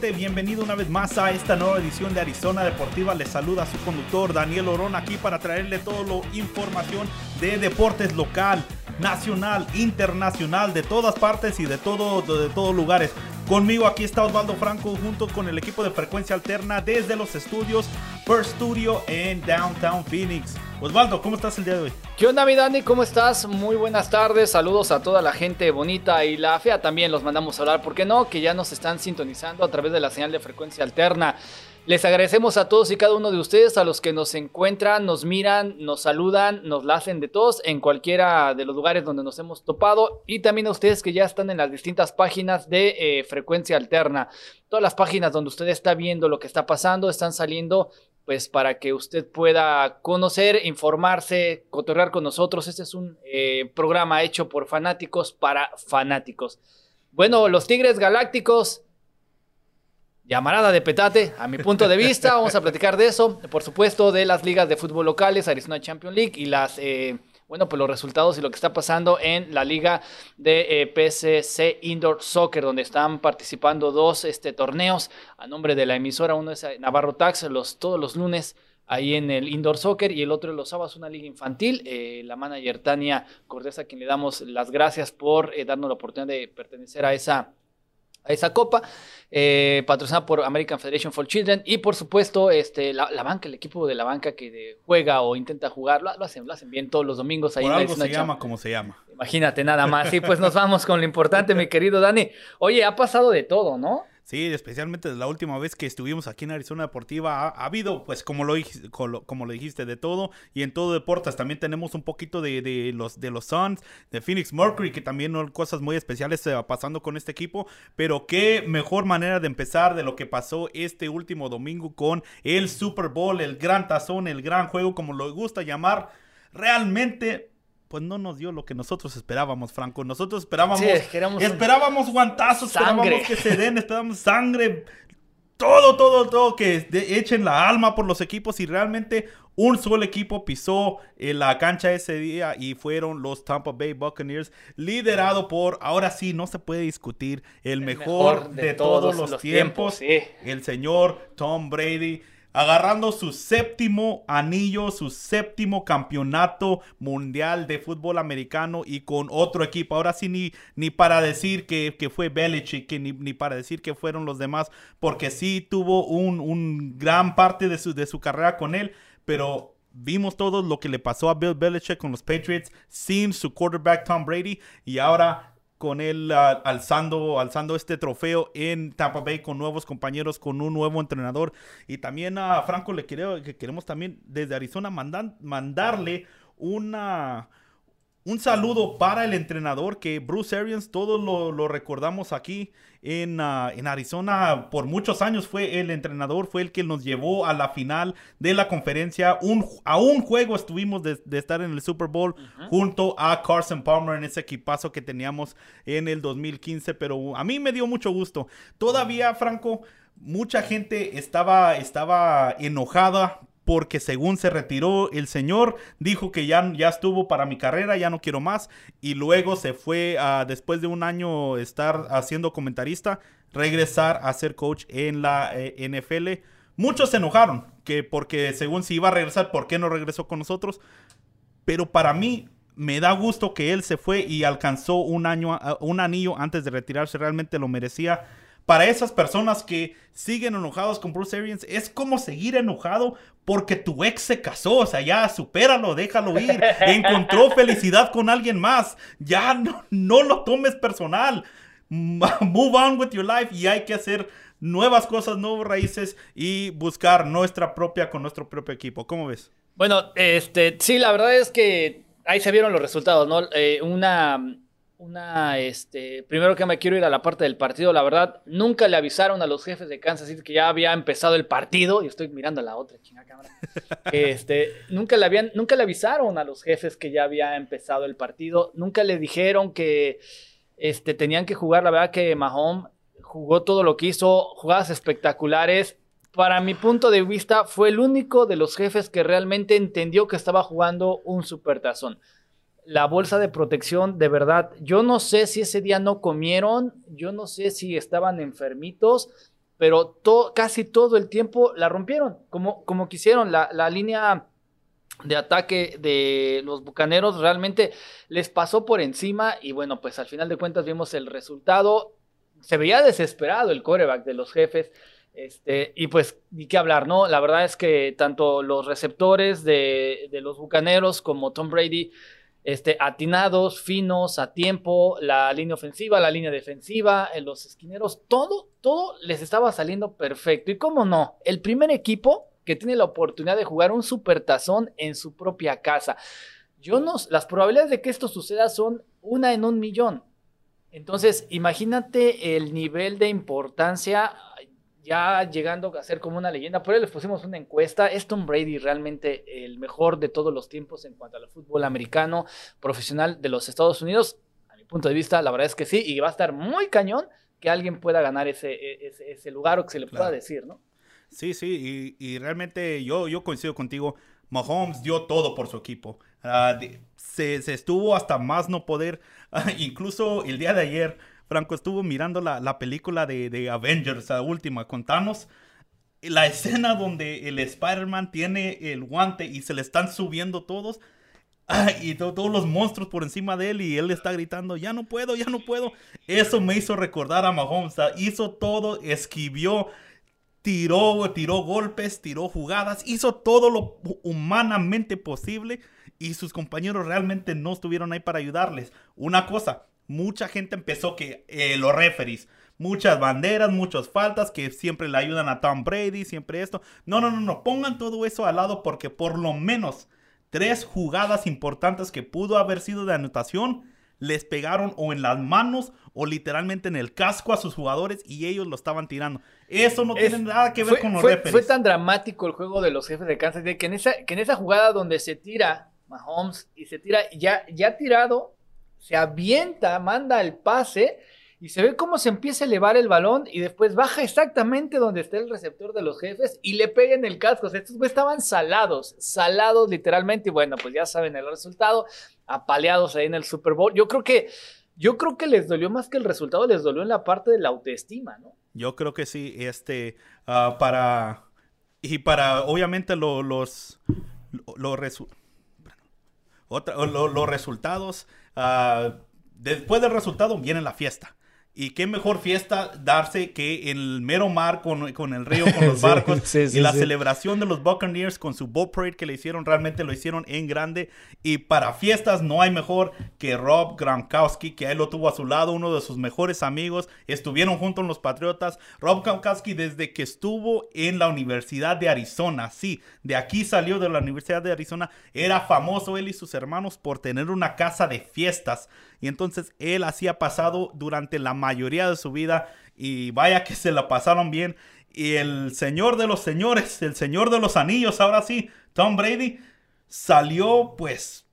Bienvenido una vez más a esta nueva edición de Arizona Deportiva. Les saluda su conductor Daniel Orón aquí para traerle toda la información de deportes local, nacional, internacional, de todas partes y de, todo, de todos lugares. Conmigo aquí está Osvaldo Franco junto con el equipo de frecuencia alterna desde los estudios First Studio en Downtown Phoenix. Osvaldo, ¿cómo estás el día de hoy? ¿Qué onda, mi Dani? ¿Cómo estás? Muy buenas tardes. Saludos a toda la gente bonita y la fea también los mandamos a hablar. ¿Por qué no? Que ya nos están sintonizando a través de la señal de frecuencia alterna. Les agradecemos a todos y cada uno de ustedes, a los que nos encuentran, nos miran, nos saludan, nos la hacen de todos en cualquiera de los lugares donde nos hemos topado y también a ustedes que ya están en las distintas páginas de eh, frecuencia alterna. Todas las páginas donde usted está viendo lo que está pasando están saliendo pues para que usted pueda conocer, informarse, cotorrear con nosotros. Este es un eh, programa hecho por fanáticos para fanáticos. Bueno, los Tigres Galácticos llamarada de petate, a mi punto de vista. Vamos a platicar de eso, por supuesto, de las ligas de fútbol locales, Arizona Champions League y las, eh, bueno, pues los resultados y lo que está pasando en la liga de eh, Indoor Soccer, donde están participando dos este, torneos a nombre de la emisora. Uno es eh, Navarro Tax, los, todos los lunes ahí en el Indoor Soccer y el otro los sábados una liga infantil. la manager Tania Cortés, a quien le damos las gracias por darnos la oportunidad de pertenecer a esa esa copa, eh, patrocinada por American Federation for Children y por supuesto este, la, banca, el equipo de la banca que juega o intenta jugar, lo, hacen, lo hacen bien todos los domingos ahí por algo se llama como se llama. Imagínate nada más. Y pues nos vamos con lo importante, mi querido Dani. Oye, ha pasado de todo, ¿no? Sí, especialmente la última vez que estuvimos aquí en Arizona Deportiva, ha, habido, pues, como lo, como lo dijiste, de todo. Y en todo deportes también tenemos un poquito de, los, de los Suns, de Phoenix Mercury, que también son cosas muy especiales eh, pasando con este equipo. Pero qué mejor manera de empezar de lo que pasó este último domingo con el Super Bowl, el gran tazón, el gran juego, como lo gusta llamar. Realmente pues no nos dio lo que nosotros esperábamos, Franco. Nosotros esperábamos, esperábamos guantazos, esperábamos que se den, esperábamos sangre, todo, todo, todo, que echen la alma por los equipos y realmente un solo equipo pisó en la cancha ese día y fueron los Tampa Bay Buccaneers, liderado por, ahora sí, no se puede discutir, el, mejor, de, todos, los, tiempos, el señor Tom Brady agarrando su séptimo anillo, su séptimo campeonato mundial de fútbol americano y con otro equipo. Ahora sí, ni, ni para decir que, fue Belichick, ni, ni, para decir que fueron los demás, porque sí tuvo un, gran parte de su, de su carrera con él, pero vimos todo lo que le pasó a Bill Belichick con los Patriots sin su quarterback Tom Brady y ahora con él alzando, alzando este trofeo en Tampa Bay con nuevos compañeros, con un nuevo entrenador. Y también a Franco le quiero, que queremos también desde Arizona mandarle una, un saludo para el entrenador que Bruce Arians, todos lo, recordamos aquí en, ah, en, Arizona, por muchos años fue el entrenador, fue el que nos llevó a la final de la conferencia. Un, a un juego estuvimos de, estar en el Super Bowl junto a Carson Palmer en ese equipazo que teníamos en el 2015, pero a mí me dio mucho gusto. Todavía, Franco, mucha gente estaba, estaba enojada porque según se retiró el señor, dijo que ya, ya estuvo para mi carrera, ya no quiero más, y luego se fue a, después de un año estar haciendo comentarista, regresar a ser coach en la eh, NFL. Muchos se enojaron, que porque según si iba a regresar, ¿por qué no regresó con nosotros? Pero para mí me da gusto que él se fue y alcanzó un año, un anillo antes de retirarse, realmente lo merecía para esas personas que siguen enojados con Bruce Arians, es como seguir enojado porque tu ex se casó. O sea, ya supéralo, déjalo ir. Encontró felicidad con alguien más. Ya no, no lo tomes personal. Move on with your life y hay que hacer nuevas cosas, nuevos raíces y buscar nuestra propia con nuestro propio equipo. ¿Cómo ves? Bueno, este, sí, la verdad es que ahí se vieron los resultados, ¿no? Eh, una una, este, primero que me quiero ir a la parte del partido, la verdad, nunca le avisaron a los jefes de Kansas City que ya había empezado el partido, y estoy mirando a la otra chingada cámara, este, nunca le habían, nunca le avisaron a los jefes que ya había empezado el partido, nunca le dijeron que, este, tenían que jugar, la verdad que Mahomes jugó todo lo que hizo, jugadas espectaculares, para mi punto de vista, fue el único de los jefes que realmente entendió que estaba jugando un supertazón la bolsa de protección, de verdad, yo no sé si ese día no comieron, yo no sé si estaban enfermitos, pero casi todo el tiempo la rompieron, como, como quisieron. La, la línea de ataque de los Bucaneros realmente les pasó por encima y bueno, pues al final de cuentas vimos el resultado. Se veía desesperado el coreback de los jefes. Este, y pues, ni qué hablar, ¿no? La verdad es que tanto los receptores de, de los Bucaneros como Tom Brady este, atinados, finos, a tiempo, la línea ofensiva, la línea defensiva, eh, los esquineros, todo, todo les estaba saliendo perfecto. Y cómo no, el primer equipo que tiene la oportunidad de jugar un supertazón en su propia casa. Yo no, las probabilidades de que esto suceda son una en un millón. Entonces, imagínate el nivel de importancia ya llegando a ser como una leyenda. Por ahí les pusimos una encuesta. ¿Es Tom Brady realmente el mejor de todos los tiempos en cuanto al fútbol americano profesional de los Estados Unidos? A mi punto de vista, la verdad es que sí, y va a estar muy cañón que alguien pueda ganar ese, e, ese, lugar o que se le pueda decir, ¿no? Sí, sí, y, realmente yo, yo coincido contigo. Mahomes dio todo por su equipo. Ah, se, se, estuvo hasta más no poder. incluso el día de ayer Franco estuvo mirando la, película de, Avengers, la última, con Thanos. La escena donde el Spider-Man tiene el guante y se le están subiendo todos. y todos los monstruos por encima de él y él está gritando, ya no puedo, ya no puedo. Eso me hizo recordar a Mahomes. hizo todo, esquivió, tiró, tiró golpes, tiró jugadas, hizo todo lo humanamente posible y sus compañeros realmente no estuvieron ahí para ayudarles. Una cosa, mucha gente empezó que eh, los referees, muchas banderas, muchas faltas que siempre le ayudan a Tom Brady, siempre esto. No, no, no, no, pongan todo eso al lado porque por lo menos tres jugadas importantes que pudo haber sido de anotación les pegaron o en las manos o literalmente en el casco a sus jugadores y ellos lo estaban tirando. Eso no tiene nada que ver con los fue, Fue tan dramático el juego de los jefes de Kansas de que en esa, que en esa jugada donde se tira Mahomes y se tira ya, ya tirado se avienta, manda el pase y se ve cómo se empieza a elevar el balón y después baja exactamente donde está el receptor de los jefes y le pega en el casco. O sea, estos estaban salados, salados literalmente. Y bueno, pues ya saben el resultado, apaleados ahí en el Super Bowl. Yo creo que, yo creo que les dolió más que el resultado, les dolió en la parte de la autoestima, ¿no? Yo creo que sí, este, ah, para, y para, obviamente, los, los, los resultados Ah, después del resultado viene la fiesta. Y qué mejor fiesta darse que en el mero mar con, con el río, con los barcos. y la celebración de los Buccaneers con su boat parade que le hicieron, realmente lo hicieron en grande. Y para fiestas no hay mejor que Rob Gronkowski, que él lo tuvo a su lado, uno de sus mejores amigos. Estuvieron juntos en los Patriotas. Rob Gronkowski desde que estuvo en la Universidad de Arizona, sí, de aquí salió de la Universidad de Arizona, era famoso él y sus hermanos por tener una casa de fiestas. Y entonces él hacía pasado durante la mayoría de su vida y vaya que se la pasaron bien. Y el señor de los señores, el señor de los anillos, ahora sí, Tom Brady, salió pues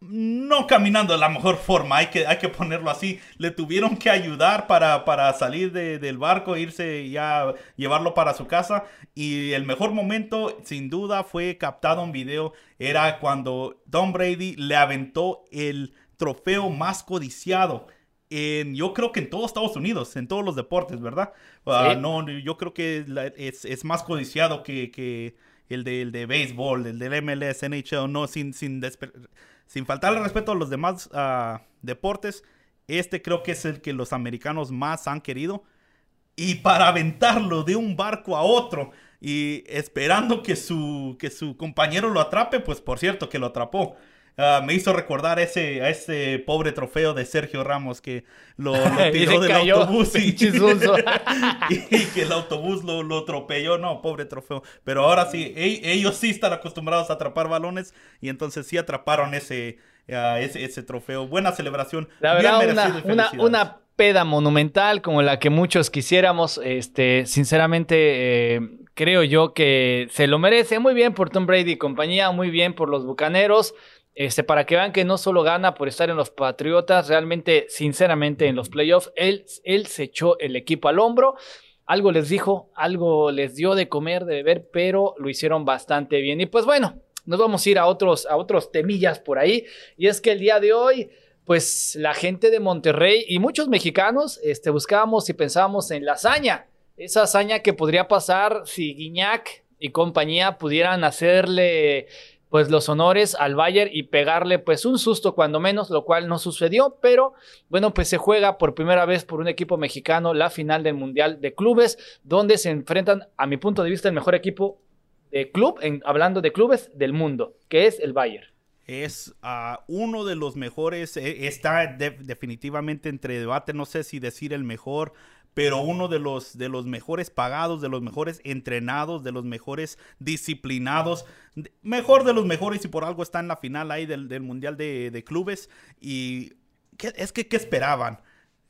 no caminando de la mejor forma, hay que, hay que ponerlo así. Le tuvieron que ayudar para, para salir del barco, irse ya, llevarlo para su casa. Y el mejor momento, sin duda, fue captado en video. Era cuando Tom Brady le aventó el trofeo más codiciado. En, yo creo que en todos Estados Unidos, en todos los deportes, ¿verdad? Ah, no, yo creo que es, es más codiciado que, que el, de, el de béisbol, el del MLS, NHL, no, sin, sin, sin faltarle respeto a los demás uh, deportes, este creo que es el que los americanos más han querido. Y para aventarlo de un barco a otro y esperando que su, que su compañero lo atrape, pues por cierto que lo atrapó. Ah, me hizo recordar ese, a ese pobre trofeo de Sergio Ramos que lo, tiró del autobús y, y, que el autobús lo, lo atropelló. No, pobre trofeo. Pero ahora sí, ellos sí están acostumbrados a atrapar balones y entonces sí atraparon ese, ese, ese, trofeo. Buena celebración. La verdad, una, una, una, peda monumental como la que muchos quisiéramos. Este, sinceramente, eh, creo yo que se lo merece. Muy bien por Tom Brady y compañía, muy bien por los Bucaneros. Este, para que vean que no solo gana por estar en los Patriotas, realmente, sinceramente, en los playoffs, él, él se echó el equipo al hombro. Algo les dijo, algo les dio de comer, de beber, pero lo hicieron bastante bien. Y pues bueno, nos vamos a ir a otros, a otros temillas por ahí. Y es que el día de hoy, pues la gente de Monterrey y muchos mexicanos este, buscábamos y pensábamos en la hazaña. Esa hazaña que podría pasar si Guiñac y compañía pudieran hacerle pues los honores al Bayern y pegarle pues un susto cuando menos, lo cual no sucedió, pero bueno, pues se juega por primera vez por un equipo mexicano la final del Mundial de Clubes, donde se enfrentan, a mi punto de vista, el mejor equipo de club, en, hablando de clubes del mundo, que es el Bayern. Es uh, uno de los mejores, eh, está definitivamente entre debate, no sé si decir el mejor, pero uno de los, de los mejores pagados, de los mejores entrenados, de los mejores disciplinados, mejor de los mejores y por algo está en la final ahí del, Mundial de, Clubes. Y es que, ¿qué esperaban?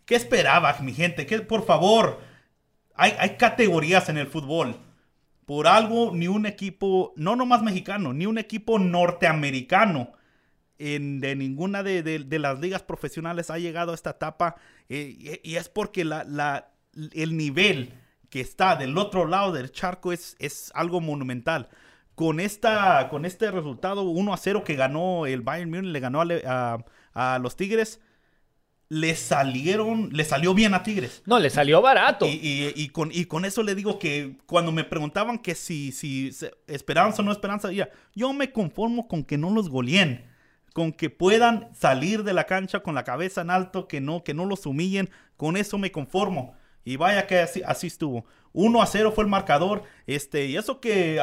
¿Qué esperaba, mi gente? ¿Qué, por favor, hay, hay categorías en el fútbol. Por algo, ni un equipo, no nomás mexicano, ni un equipo norteamericano en, de ninguna de, las ligas profesionales ha llegado a esta etapa. Eh, y, es porque la, el nivel que está del otro lado del charco es, es algo monumental. Con, esta, con este resultado 1 a 0 que ganó el Bayern Munich, le ganó a, los Tigres, le salieron, le salió bien a Tigres. No, le salió barato. Y, con, y con eso le digo que cuando me preguntaban que si, si esperanza o no esperanza, yo me conformo con que no los goleen con que puedan salir de la cancha con la cabeza en alto, que no, que no los humillen, con eso me conformo. Y vaya que así, así estuvo. 1 a 0 fue el marcador. Este, y eso que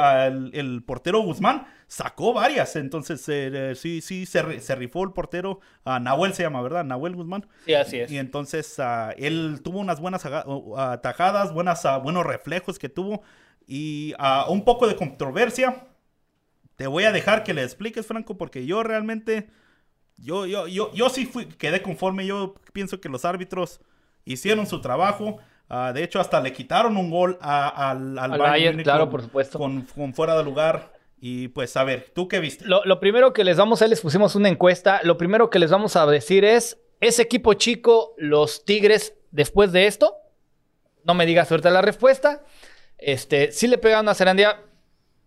el portero Guzmán sacó varias. Entonces, eh, sí, sí, se, rifó el portero. a Nahuel se llama, ¿verdad? Nahuel Guzmán. Sí, así es. Y entonces ah, él tuvo unas buenas atajadas, buenas, ah, buenos reflejos que tuvo. Y ah, un poco de controversia. Te voy a dejar que le expliques, Franco, porque yo realmente. Yo, yo, yo, yo sí fui, quedé conforme. Yo pienso que los árbitros hicieron su trabajo. Ah, de hecho, hasta le quitaron un gol al, al, Bayern, claro, por supuesto. Con, fuera de lugar. Y pues, a ver, ¿tú qué viste? Lo, primero que les vamos a les pusimos una encuesta. Lo primero que les vamos a decir es: ese equipo chico, los Tigres, después de esto, no me digas ahorita la respuesta. Este, sí le pegaron a Serandía.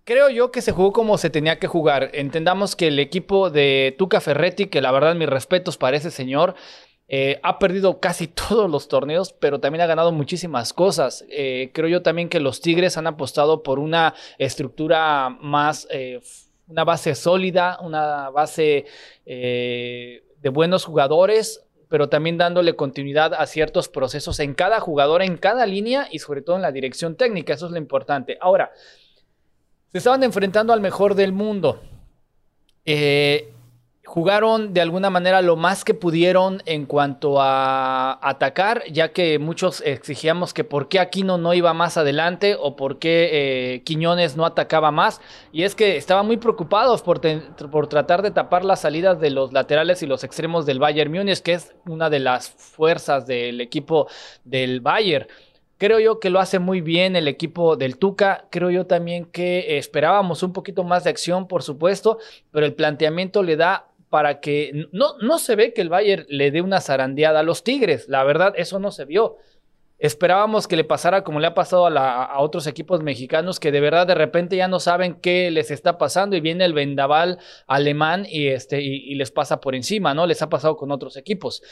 Creo yo que se jugó como se tenía que jugar. Entendamos que el equipo de Tuca Ferretti, que la verdad mis respetos para ese señor, eh, ha perdido casi todos los torneos, pero también ha ganado muchísimas cosas. Eh, creo yo también que los Tigres han apostado por una estructura más, eh, una base sólida, una base de buenos jugadores, pero también dándole continuidad a ciertos procesos en cada jugador, en cada línea y sobre todo en la dirección técnica. Eso es lo importante. Ahora, se estaban enfrentando al mejor del mundo. Eh, jugaron de alguna manera lo más que pudieron en cuanto a atacar, ya que muchos exigíamos que por qué Aquino no iba más adelante o por qué eh, Quiñones no atacaba más. Y es que estaban muy preocupados por, por, tratar de tapar las salidas de los laterales y los extremos del Bayern Múnich, que es una de las fuerzas del equipo del Bayern. Creo yo que lo hace muy bien el equipo del Tuca. Creo yo también que esperábamos un poquito más de acción, por supuesto, pero el planteamiento le da para que no, no se ve que el Bayern le dé una zarandeada a los Tigres. La verdad, eso no se vio. Esperábamos que le pasara como le ha pasado a, otros equipos mexicanos que de verdad de repente ya no saben qué les está pasando y viene el vendaval alemán y, este, y, les pasa por encima, ¿no? Les ha pasado con otros equipos.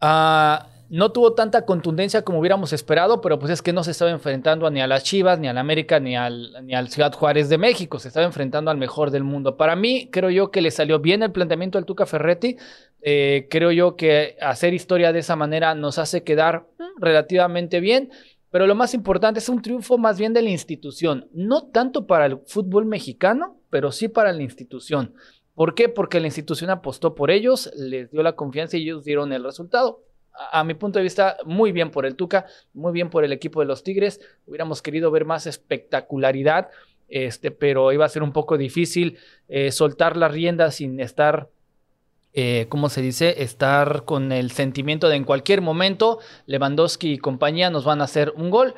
Ah, no tuvo tanta contundencia como hubiéramos esperado, pero pues es que no se estaba enfrentando ni a las Chivas, ni al América, ni al, ni al Ciudad Juárez de México. Se estaba enfrentando al mejor del mundo. Para mí, creo yo que le salió bien el planteamiento al Tuca Ferretti. Eh, creo yo que hacer historia de esa manera nos hace quedar mm, relativamente bien. Pero lo más importante es un triunfo más bien de la institución. No tanto para el fútbol mexicano, pero sí para la institución. ¿Por qué? Porque la institución apostó por ellos, les dio la confianza y ellos dieron el resultado a, mi punto de vista, muy bien por el Tuca, muy bien por el equipo de los Tigres. Hubiéramos querido ver más espectacularidad, este, pero iba a ser un poco difícil eh, soltar la rienda sin estar, eh, ¿cómo se dice? Estar con el sentimiento de en cualquier momento Lewandowski y compañía nos van a hacer un gol.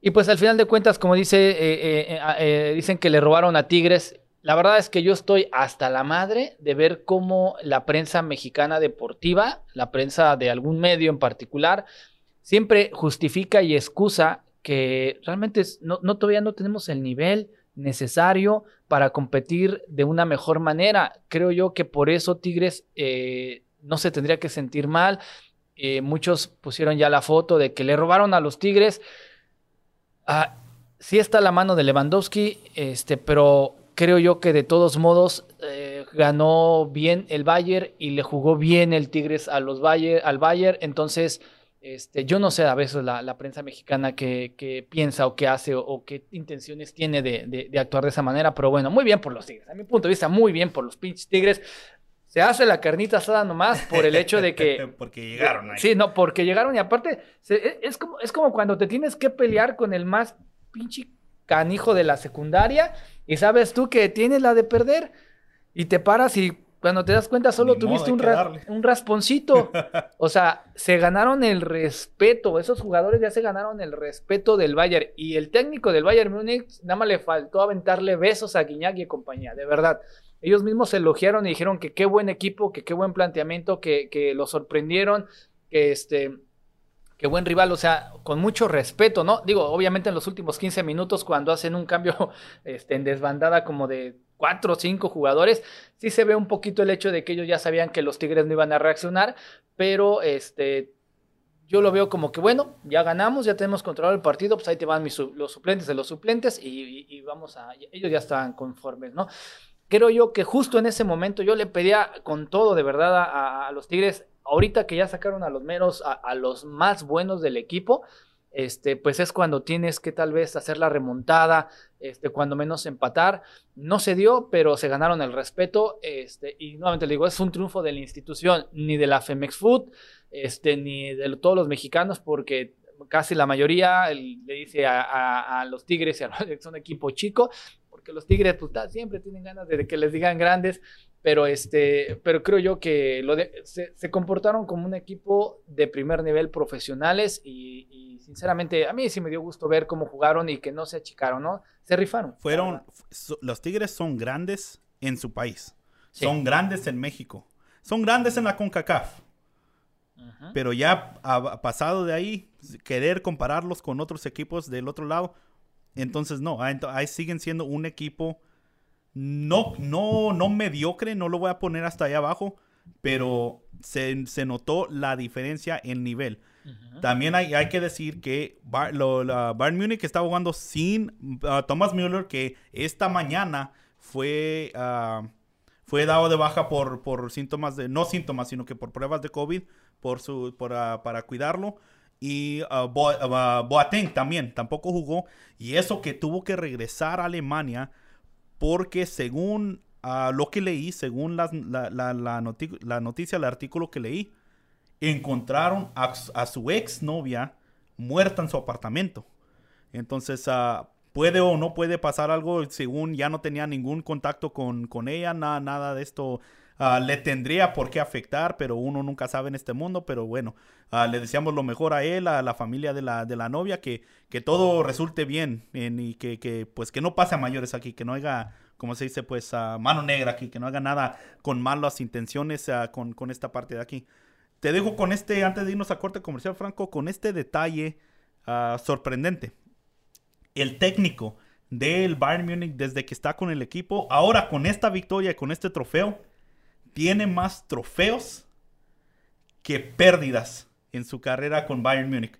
Y pues al final de cuentas, como dice, eh, dicen que le robaron a Tigres la verdad es que yo estoy hasta la madre de ver cómo la prensa mexicana deportiva, la prensa de algún medio en particular, siempre justifica y excusa que realmente no, todavía no tenemos el nivel necesario para competir de una mejor manera. Creo yo que por eso Tigres eh, no se tendría que sentir mal. Eh, muchos pusieron ya la foto de que le robaron a los Tigres. Ah, sí está la mano de Lewandowski, este, pero creo yo que de todos modos eh, ganó bien el Bayern y le jugó bien el Tigres a los Bayer, al Bayern. Entonces, este, yo no sé a veces la, prensa mexicana que, piensa o qué hace o, qué intenciones tiene de, actuar de esa manera, pero bueno, muy bien por los Tigres. A mi punto de vista, muy bien por los pinches Tigres. Se hace la carnita asada nomás por el hecho de que... porque llegaron ahí. Sí, no, porque llegaron y aparte e, es, como, es como cuando te tienes que pelear con el más pinche canijo de la secundaria y sabes tú que tienes la de perder y te paras y cuando te das cuenta, solo tuviste un, un, rasponcito. O sea, se ganaron el respeto. Esos jugadores ya se ganaron el respeto del Bayern. Y el técnico del Bayern Múnich nada más le faltó aventarle besos a Guiñac y compañía. De verdad. Ellos mismos se elogiaron y dijeron que qué buen equipo, que qué buen planteamiento, que, que lo sorprendieron, que este qué buen rival, o sea, con mucho respeto, ¿no? Digo, obviamente en los últimos 15 minutos, cuando hacen un cambio este, en desbandada como de cuatro o cinco jugadores, sí se ve un poquito el hecho de que ellos ya sabían que los Tigres no iban a reaccionar, pero este, yo lo veo como que bueno, ya ganamos, ya tenemos controlado el partido, pues ahí te van los suplentes de los suplentes y, vamos a, ellos ya estaban conformes, ¿no? Creo yo que justo en ese momento yo le pedía con todo de verdad a, los Tigres, ahorita que ya sacaron a los meros, a los más buenos del equipo, este, pues es cuando tienes que tal vez hacer la remontada, este, cuando menos empatar. No se dio, pero se ganaron el respeto. Este, y nuevamente le digo, es un triunfo de la institución, ni de la Femex Food, este, ni de todos los mexicanos, porque casi la mayoría le dice a, los Tigres y a los, son equipo chico, porque los Tigres pues, siempre tienen ganas de que les digan grandes, pero, este, pero creo yo que lo se, comportaron como un equipo de primer nivel profesionales y, sinceramente a mí sí me dio gusto ver cómo jugaron y que no se achicaron, ¿no? Se rifaron. Fueron, los Tigres son grandes en su país, son grandes en México, son grandes en la CONCACAF. Pero ya ha pasado de ahí, querer compararlos con otros equipos del otro lado, entonces no, ahí siguen siendo un equipo no, no, no mediocre, no lo voy a poner hasta allá abajo, pero se, notó la diferencia en nivel. También hay, hay, que decir que Bar, Bayern Munich está jugando sin uh, Thomas Müller, que esta mañana fue, uh, fue dado de baja por, por síntomas de, no síntomas, sino que por pruebas de COVID por su, por, para cuidarlo. Y Boateng también, tampoco jugó. Y eso que tuvo que regresar a Alemania porque según ah, lo que leí, según la, la, noticia, el artículo que leí, encontraron a, su ex novia muerta en su apartamento. Entonces, uh, puede o no puede pasar algo según ya no tenía ningún contacto con, con ella, nada de esto Ah, le tendría por qué afectar, pero uno nunca sabe en este mundo. Pero bueno, ah, le deseamos lo mejor a él, a la familia de la, de la novia, que, que todo resulte bien y que, que, pues que no pase a mayores aquí, que no haya, como se dice, pues a mano negra aquí, que no haga nada con malas intenciones con, con esta parte de aquí. Te dejo con este, antes de irnos a corte comercial, Franco, con este detalle sorprendente. El técnico del Bayern Múnich desde que está con el equipo, ahora con esta victoria y con este trofeo, tiene más trofeos que pérdidas en su carrera con Bayern Múnich.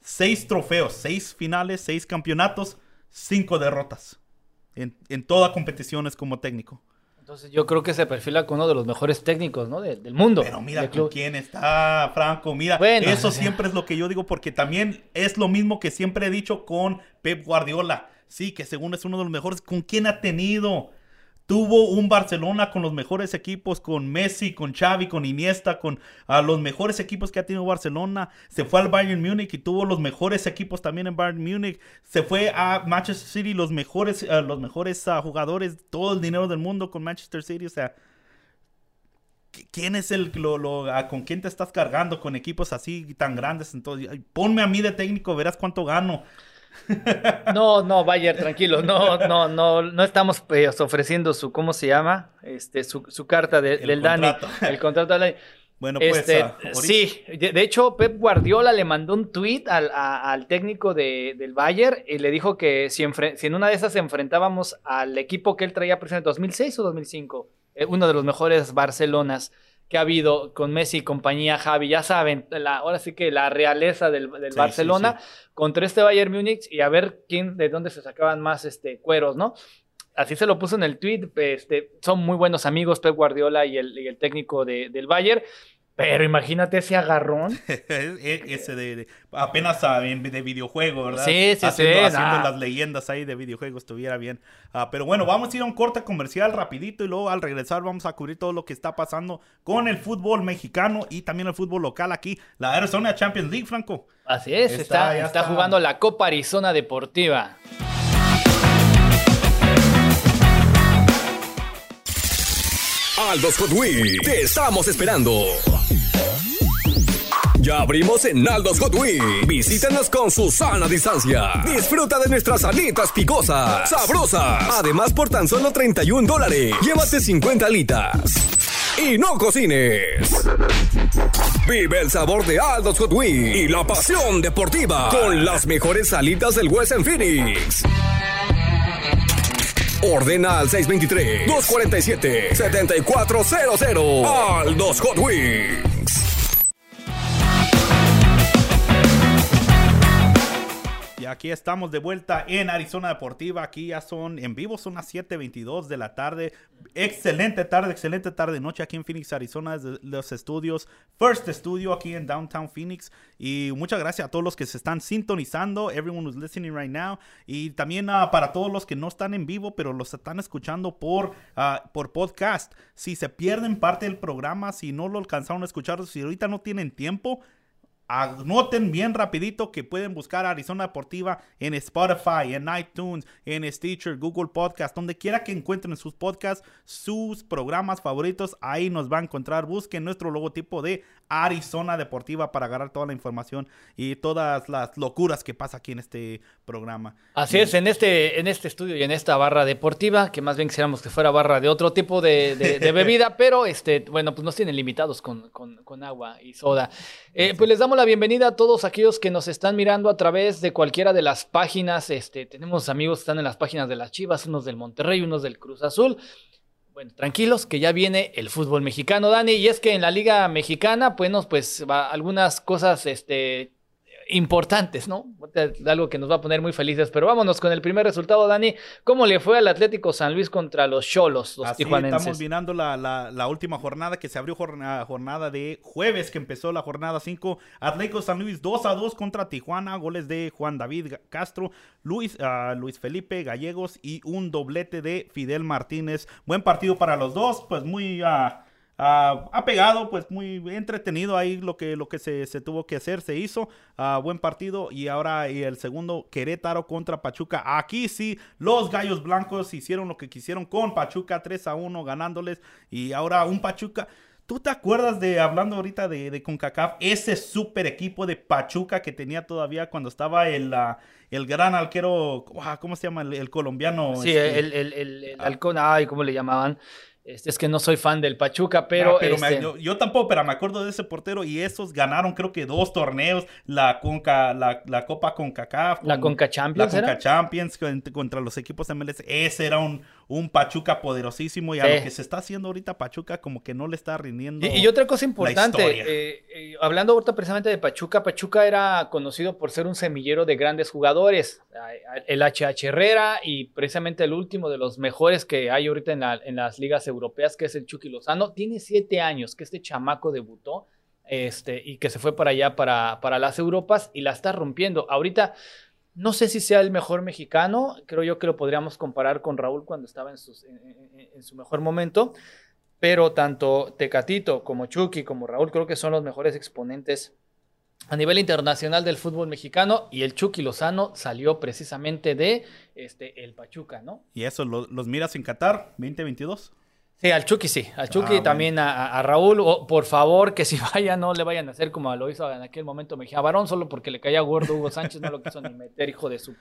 Seis trofeos, seis finales, seis campeonatos, cinco derrotas en, en todas competiciones como técnico. Entonces yo creo que se perfila como uno de los mejores técnicos ¿no? del mundo. Pero mira con quién está, Franco. Mira, eso siempre es lo que yo digo porque también es lo mismo que siempre he dicho con Pep Guardiola. Sí, que según es uno de los mejores. ¿Con quién ha tenido? Tuvo un Barcelona con los mejores equipos, con Messi, con Xavi, con Iniesta, con a los mejores equipos que ha tenido Barcelona. Se fue al Bayern Múnich y tuvo los mejores equipos también en Bayern Múnich. Se fue a Manchester City, los mejores, uh, los mejores uh, jugadores, todo el dinero del mundo con Manchester City. O sea, ¿quién es el lo, lo, con quién te estás cargando con equipos así tan grandes? Entonces, ponme a mí de técnico, verás cuánto gano. No, no, Bayer, tranquilo, no, no, no, no estamos pues, ofreciendo su, ¿cómo se llama? Este, su, carta del Dani, el contrato Bueno, pues. Este, sí, de, de hecho, Pep Guardiola le mandó un tweet al, a- al técnico de- del Bayern y le dijo que si, si en una de esas enfrentábamos al equipo que él traía presente, 2006 o 2005, eh, uno de los mejores Barcelonas que ha habido con Messi y compañía, Javi, ya saben, la, ahora sí que la realeza del, del Sí, Barcelona contra este Bayern Múnich y a ver quién, de dónde se sacaban más este, cueros, ¿no? Así se lo puso en el tweet. Este, son muy buenos amigos Pep Guardiola y el, y el técnico de- del Bayern. Pero imagínate ese agarrón. E- Ese de, de- apenas en- de videojuego, ¿verdad? Sí, sí, haciendo, sí, haciendo nah. las leyendas ahí de videojuegos estuviera bien. Ah, pero bueno, vamos a ir a un corte comercial rapidito y luego al regresar vamos a cubrir todo lo que está pasando con el fútbol mexicano y también el fútbol local aquí, la Arizona Champions League, Franco. Así es, Está, está, ya está está. jugando la Copa Arizona Deportiva. Aldos Hot Wheels, te estamos esperando. Ya abrimos en Aldos Hot Wheels. Visítanos con su sana distancia. Disfruta de nuestras alitas picosas, sabrosas. Además, por tan solo 31 dólares, llévate 50 alitas. Y no cocines. Vive el sabor de Aldos Hot Wheels y la pasión deportiva con las mejores alitas del West en Phoenix. Ordena al 623-247-7400. Aldos Hot Wheels. Y aquí estamos de vuelta en Arizona Deportiva. Aquí ya son en vivo, son las 7:22 de la tarde. Excelente tarde, excelente tarde, noche aquí en Phoenix, Arizona, desde los estudios First Studio aquí en Downtown Phoenix. Y muchas gracias a todos los que se están sintonizando, everyone who's listening right now. Y también ah, para todos los que no están en vivo, pero los están escuchando por, ah, por podcast. Si se pierden parte del programa, si no lo alcanzaron a escuchar, si ahorita no tienen tiempo, Anoten bien rapidito que pueden buscar Arizona Deportiva en Spotify, en iTunes, en Stitcher, Google Podcast, donde quiera que encuentren sus podcasts, sus programas favoritos, ahí nos va a encontrar. Busquen nuestro logotipo de Arizona Deportiva para agarrar toda la información y todas las locuras que pasa aquí en este programa. Así es, en este, en este estudio y en esta barra deportiva, que más bien quisiéramos que fuera barra de otro tipo de, de- de bebida, pero este, bueno, pues nos tienen limitados con, con- con agua y soda. Eh, pues les damos la bienvenida a todos aquellos que nos están mirando a través de cualquiera de las páginas. Este, tenemos amigos que están en las páginas de las Chivas, unos del Monterrey, unos del Cruz Azul. Bueno, tranquilos, que ya viene el fútbol mexicano, Dani, y es que en la Liga Mexicana, bueno, pues va- algunas cosas, este, importantes, ¿no? Algo que nos va a poner muy felices. Pero vámonos con el primer resultado, Dani. ¿Cómo le fue al Atlético San Luis contra los Cholos, los Así tijuanenses? estamos mirando la, la- la última jornada que se abrió jornada, jornada de jueves que empezó la jornada 5. Atlético San Luis 2 a 2 contra Tijuana. Goles de Juan David Castro, Luis, ah, Luis Felipe Gallegos y un doblete de Fidel Martínez. Buen partido para los dos, pues muy ah, ah, apegado, pues muy entretenido ahí lo que, lo que se, se tuvo que hacer, se hizo. Ah, buen partido y ahora y el segundo Querétaro contra Pachuca. Aquí sí, los Gallos Blancos hicieron lo que quisieron con Pachuca 3 a 1 ganándoles y ahora un Pachuca. ¿Tú te acuerdas de, hablando ahorita de, de CONCACAF, ese super equipo de Pachuca que tenía todavía cuando estaba el, ah, el gran arquero, ¿cómo se llama? El, el colombiano. Sí, este, el, el, el- el halcón, ay, ¿cómo le llamaban? Este, es que no soy fan del Pachuca, Pero, pero, me- este, yo, yo tampoco, pero me acuerdo de ese portero y esos ganaron creo que dos torneos, la Conca, la, la Copa CONCACAF. la con- Conca la Champions, Conca ¿era? Champions con- contra los equipos MLS. Ese era un, un Pachuca poderosísimo y a Sí. lo que se está haciendo ahorita Pachuca como que no le está rindiendo. Y, y otra cosa importante, eh, eh, hablando ahorita precisamente de Pachuca, Pachuca era conocido por ser un semillero de grandes jugadores, el HH Herrera y precisamente el último de los mejores que hay ahorita en, la- en las ligas europeas, que es el Chucky Lozano, tiene siete años que este chamaco debutó este, y que se fue para allá, para, para las Europas y la está rompiendo. Ahorita... No sé si sea el mejor mexicano, creo yo que lo podríamos comparar con Raúl cuando estaba en, su mejor momento, pero tanto Tecatito como Chucky como Raúl creo que son los mejores exponentes a nivel internacional del fútbol mexicano y el Chucky Lozano salió precisamente de este el Pachuca, ¿no? Y eso, lo- los miras en Qatar 2022. Sí, al Chucky sí, al Chucky bueno. también a, a- a Raúl, por favor que si vaya no le vayan a hacer como lo hizo en aquel momento Mejía Barón, solo porque le caía gordo Hugo Sánchez, no lo quiso ni meter, hijo de su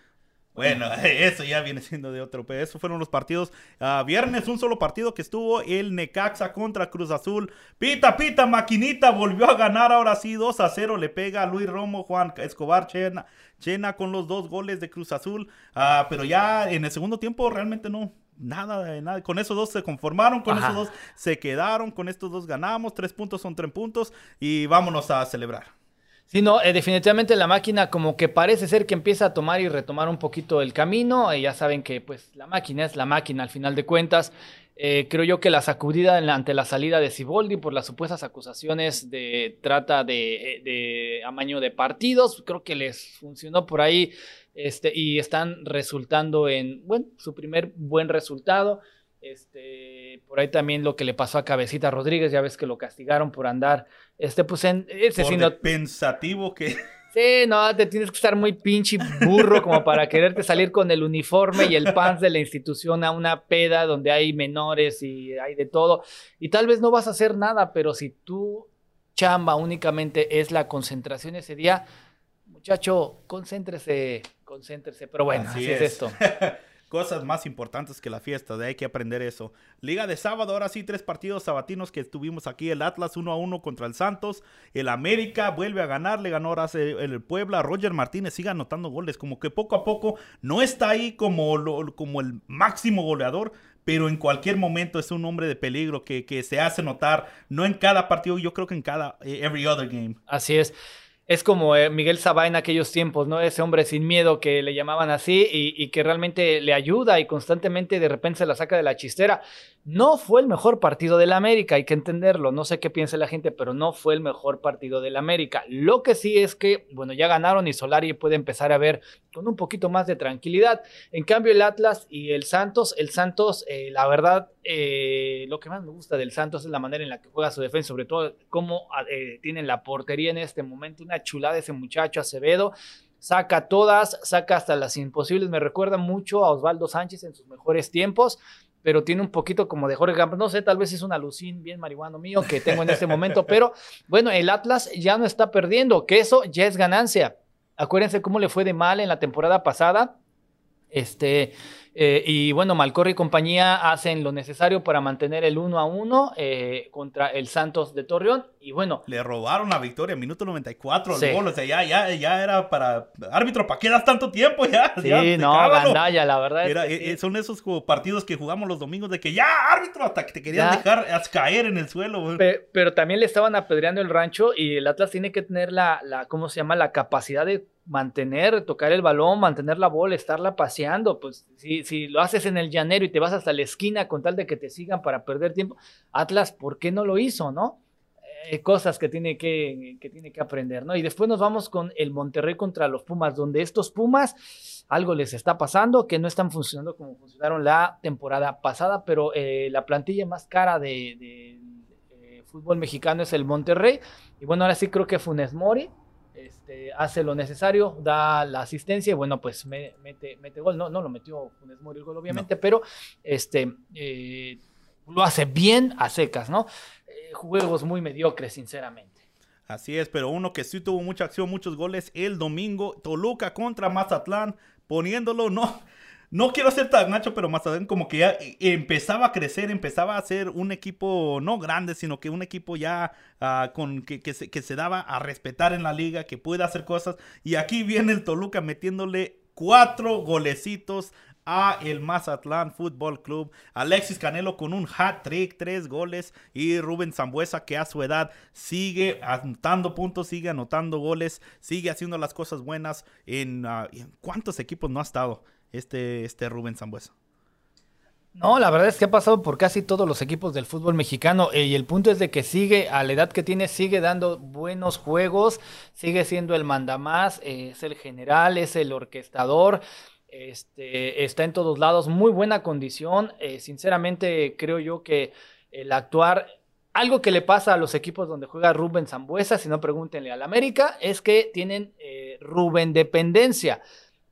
Bueno, eso ya viene siendo de otro. Pero esos fueron los partidos. Ah, viernes, un solo partido que estuvo el Necaxa contra Cruz Azul. Pita, pita, maquinita, volvió a ganar ahora sí 2 a 0. Le pega a Luis Romo, Juan Escobar, Chena, Chena con los dos goles de Cruz Azul. Ah, pero ya en el segundo tiempo realmente no. Nada, nada. Con esos dos se conformaron, con esos dos se quedaron, con estos dos ganamos. Tres puntos son tres puntos y vámonos a celebrar. Sí, no, eh, definitivamente la máquina como que parece ser que empieza a tomar y retomar un poquito el camino. Eh, ya saben que pues la máquina es la máquina al final de cuentas. Eh, creo yo que la sacudida ante la salida de Siboldi por las supuestas acusaciones de trata de, de, amaño de partidos, creo que les funcionó por ahí este, y están resultando en, bueno, su primer buen resultado. Este, por ahí también lo que le pasó a Cabecita Rodríguez, ya ves que lo castigaron por andar, este, pues en ese por pensativo que. Sí, no, te tienes que estar muy pinche burro como para quererte salir con el uniforme y el pants de la institución a una peda donde hay menores y hay de todo. Y tal vez no vas a hacer nada, pero si tu chamba únicamente es la concentración ese día, muchacho, concéntrese, concéntrese. Pero bueno, así, es esto. cosas más importantes que la fiesta, de hay que aprender eso. Liga de sábado, ahora sí, tres partidos sabatinos que estuvimos aquí, el Atlas 1 a 1 contra el Santos, el América vuelve a ganar, le ganó ahora el Puebla, Roger Martínez sigue anotando goles, como que poco a poco no está ahí como, como el máximo goleador, pero en cualquier momento es un hombre de peligro que, que se hace notar, no en cada partido, yo creo que en cada, eh, every other game. Así es es como eh, Miguel Sabá en aquellos tiempos, ¿no? Ese hombre sin miedo que le llamaban así y, que realmente le ayuda y constantemente de repente se la saca de la chistera. No fue el mejor partido del América, hay que entenderlo. No sé qué piensa la gente, pero no fue el mejor partido del América. Lo que sí es que, bueno, ya ganaron y Solari puede empezar a ver con un poquito más de tranquilidad. En cambio, el Atlas y el Santos, el Santos, eh, la verdad, eh, lo que más me gusta del Santos es la manera en la que juega su defensa, sobre todo cómo eh, tienen la portería en este momento. Una chulada ese muchacho Acevedo saca todas, saca hasta las imposibles. Me recuerda mucho a Osvaldo Sánchez en sus mejores tiempos pero tiene un poquito como de Jorge Campos. No sé, tal vez es un alucín bien marihuano mío que tengo en este momento, pero bueno, el Atlas ya no está perdiendo, que eso ya es ganancia. Acuérdense cómo le fue de mal en la temporada pasada. Este, eh, y bueno, Malcorri y compañía hacen lo necesario para mantener el 1 a 1 eh, contra el Santos de Torreón. Y bueno. Le robaron la victoria, minuto 94 al gol. O sea, ya, ya, ya era para. Árbitro, ¿para qué das tanto tiempo ya? Sí, no, gandalla, la verdad. Eh, son esos partidos que jugamos los domingos de que ya, árbitro, hasta que te querían dejar caer en el suelo. Pero, también le estaban apedreando el rancho y el Atlas tiene que tener la, la ¿cómo se llama? La capacidad de mantener, tocar el balón, mantener la bola, estarla paseando. Pues si, si lo haces en el llanero y te vas hasta la esquina con tal de que te sigan para perder tiempo, Atlas, ¿por qué no lo hizo, no? Eh, cosas que tiene que, tiene que aprender, ¿no? Y después nos vamos con el Monterrey contra los Pumas, donde estos Pumas algo les está pasando, que no están funcionando como funcionaron la temporada pasada, pero eh, la plantilla más cara de, de eh, fútbol mexicano es el Monterrey. Y bueno, ahora sí creo que Funes Mori este, hace lo necesario, da la asistencia y bueno, pues mete, mete gol. No, no lo metió Funes Mori el gol, obviamente, pero este, eh, lo hace bien a secas, ¿no? Eh, juegos muy mediocres, sinceramente. Así es, pero uno que sí tuvo mucha acción, muchos goles el domingo, Toluca contra Mazatlán, poniéndolo, no, no quiero ser tan nacho, pero Mazatlán como que ya empezaba a crecer, empezaba a ser un equipo no grande, sino que un equipo ya ah, con que, se, daba a respetar en la liga, que puede hacer cosas. Y aquí viene el Toluca metiéndole cuatro golecitos a el Mazatlán Fútbol Club. Alexis Canelo con un hat trick, tres goles. Y Rubén Zambuesa que a su edad sigue anotando puntos, sigue anotando goles, sigue haciendo las cosas buenas. ¿En, ah, ¿en cuántos equipos no ha estado? Este, este Rubén Zambuesa. No, la verdad es que ha pasado por casi todos los equipos del fútbol mexicano eh, y el punto es de que sigue, a la edad que tiene, sigue dando buenos juegos, sigue siendo el mandamás, eh, es el general, es el orquestador, este, está en todos lados, muy buena condición. Eh, sinceramente creo yo que el actuar, algo que le pasa a los equipos donde juega Rubén Zambuesa, si no pregúntenle al América, es que tienen Rubén dependencia.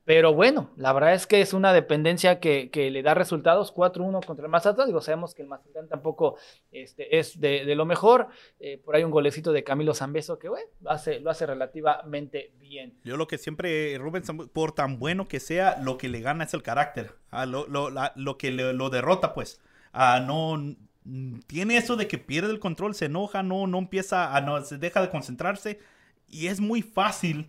Pero bueno, la verdad es que es una dependencia que, le da resultados 4-1 contra el Mazatlán. Digo, sabemos que el Mazatlán tampoco este, es de, lo mejor. Eh, por ahí un golecito de Camilo Zambeso que, bueno, lo hace, lo hace relativamente bien. Yo lo que siempre, Rubén, por tan bueno que sea, lo que le gana es el carácter. Ah, lo, lo, que lo derrota, pues. Ah, no tiene eso de que pierde el control, se enoja, no, no empieza a, no, se deja de concentrarse y es muy fácil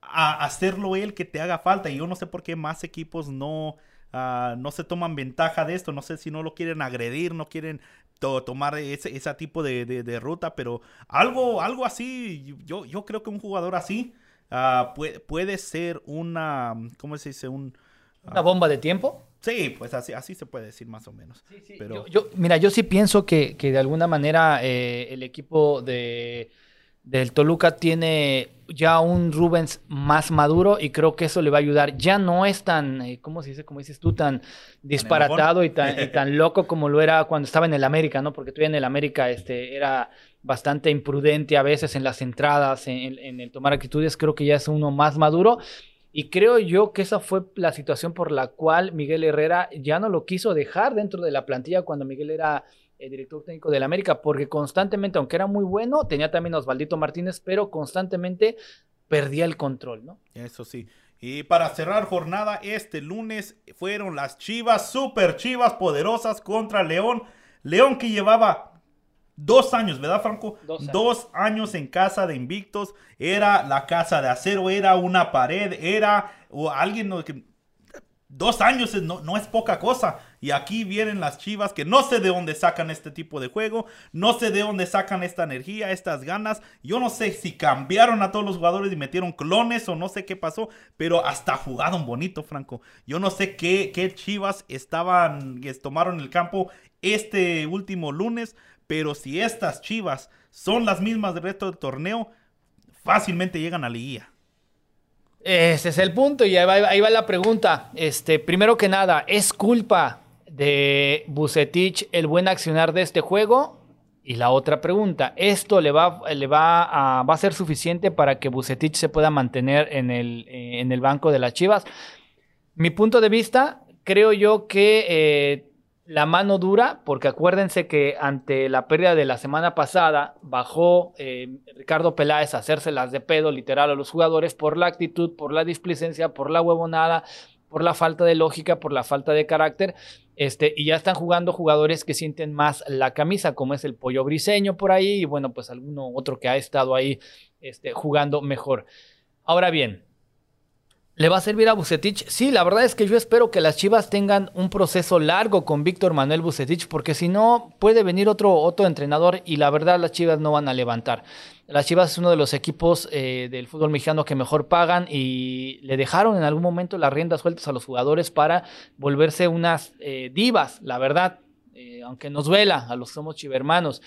a hacerlo él que te haga falta. Y yo no sé por qué más equipos no, ah, no se toman ventaja de esto. No sé si no lo quieren agredir, no quieren tomar ese, ese tipo de, ruta, pero algo, algo así, yo, yo creo que un jugador así ah, puede, puede, ser una, ¿cómo se dice? Un, ¿Una bomba de tiempo? Sí, pues así, así se puede decir más o menos. Pero... Yo, mira, yo sí pienso que, que de alguna manera eh, el equipo de del Toluca tiene ya un Rubens más maduro y creo que eso le va a ayudar. Ya no es tan, eh, ¿cómo se dice? Como dices tú, tan disparatado y tan, tan, loco como lo era cuando estaba en el América, ¿no? Porque tú en el América este, era bastante imprudente a veces en las entradas, en, en el tomar actitudes. Creo que ya es uno más maduro. Y creo yo que esa fue la situación por la cual Miguel Herrera ya no lo quiso dejar dentro de la plantilla cuando Miguel era el director técnico del América, porque constantemente, aunque era muy bueno, tenía también a Osvaldito Martínez, pero constantemente perdía el control, ¿no? Eso sí. Y para cerrar jornada, este lunes fueron las Chivas, super Chivas poderosas contra León. León que llevaba dos años, ¿verdad, Franco? Dos años. en casa de invictos. Era la casa de acero, era una pared, era o alguien que Dos años no, no, es poca cosa. Y aquí vienen las chivas que no sé de dónde sacan este tipo de juego. No sé de dónde sacan esta energía, estas ganas. Yo no sé si cambiaron a todos los jugadores y metieron clones o no sé qué pasó. Pero hasta jugaron bonito, Franco. Yo no sé qué, chivas estaban, tomaron el campo este último lunes. Pero si estas chivas son las mismas del resto del torneo, fácilmente llegan a la liguilla. Ese es el punto y ahí va, la pregunta. Este, primero que nada, ¿es culpa de Bucetich el buen accionar de este juego? Y la otra pregunta, ¿esto le va, le va, a, va a ser suficiente para que Bucetich se pueda mantener en el, en el banco de las Chivas? Mi punto de vista, creo yo que eh, la mano dura, porque acuérdense que ante la pérdida de la semana pasada bajó eh, Ricardo Peláez a hacérselas de pedo literal a los jugadores por la actitud, por la displicencia, por la huevonada, por la falta de lógica, por la falta de carácter. Este, y ya están jugando jugadores que sienten más la camisa, como es el pollo briseño por ahí, y bueno, pues alguno otro que ha estado ahí este, jugando mejor. Ahora bien, ¿Le va a servir a Bucetich? Sí, la verdad es que yo espero que las Chivas tengan un proceso largo con Víctor Manuel Bucetich, porque si no, puede venir otro, otro entrenador y la verdad las Chivas no van a levantar. Las Chivas es uno de los equipos eh, del fútbol mexicano que mejor pagan y le dejaron en algún momento las riendas sueltas a los jugadores para volverse unas eh, divas, la verdad, eh, aunque nos duela a los que somos chivermanos.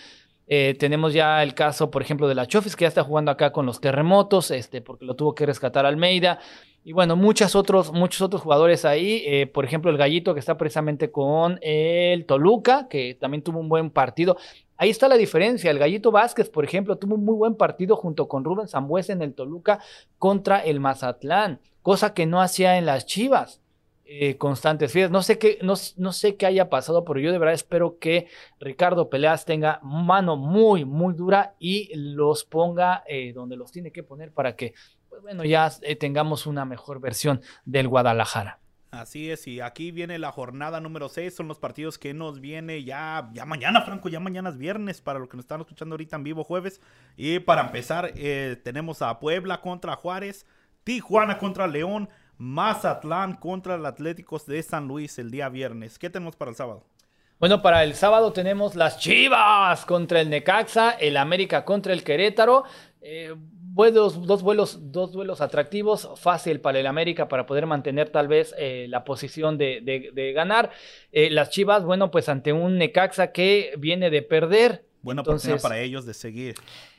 tenemos ya el caso, por ejemplo, de la Chofis, que ya está jugando acá con los terremotos, este, porque lo tuvo que rescatar Almeida. Y bueno, muchos otros, muchos otros jugadores ahí. Por ejemplo, el Gallito que está precisamente con el Toluca, que también tuvo un buen partido. Ahí está la diferencia. El Gallito Vázquez, por ejemplo, tuvo un muy buen partido junto con Rubén Zambuesa en el Toluca contra el Mazatlán, cosa que no hacía en las Chivas. Eh, constantes. no sé, qué, no, no, sé qué haya pasado, pero yo de verdad espero que Ricardo Peleas tenga mano muy, muy dura y los ponga eh, donde los tiene que poner para que pues bueno, ya eh, tengamos una mejor versión del Guadalajara. Así es, y aquí viene la jornada número 6, son los partidos que nos viene ya, ya mañana, Franco, ya mañana es viernes, para los que nos están escuchando ahorita en vivo jueves. Y para empezar, eh, tenemos a Puebla contra Juárez, Tijuana contra León, Mazatlán contra el Atléticos de San Luis el día viernes. ¿Qué tenemos para el sábado? Bueno, para el sábado tenemos las Chivas contra el Necaxa, el América contra el Querétaro. Eh, dos vuelos, dos duelos atractivos, fácil para el América para poder mantener tal vez eh, la posición de, ganar. Eh, las Chivas, bueno, pues ante un Necaxa que viene de perder. Buena oportunidad para ellos de seguir.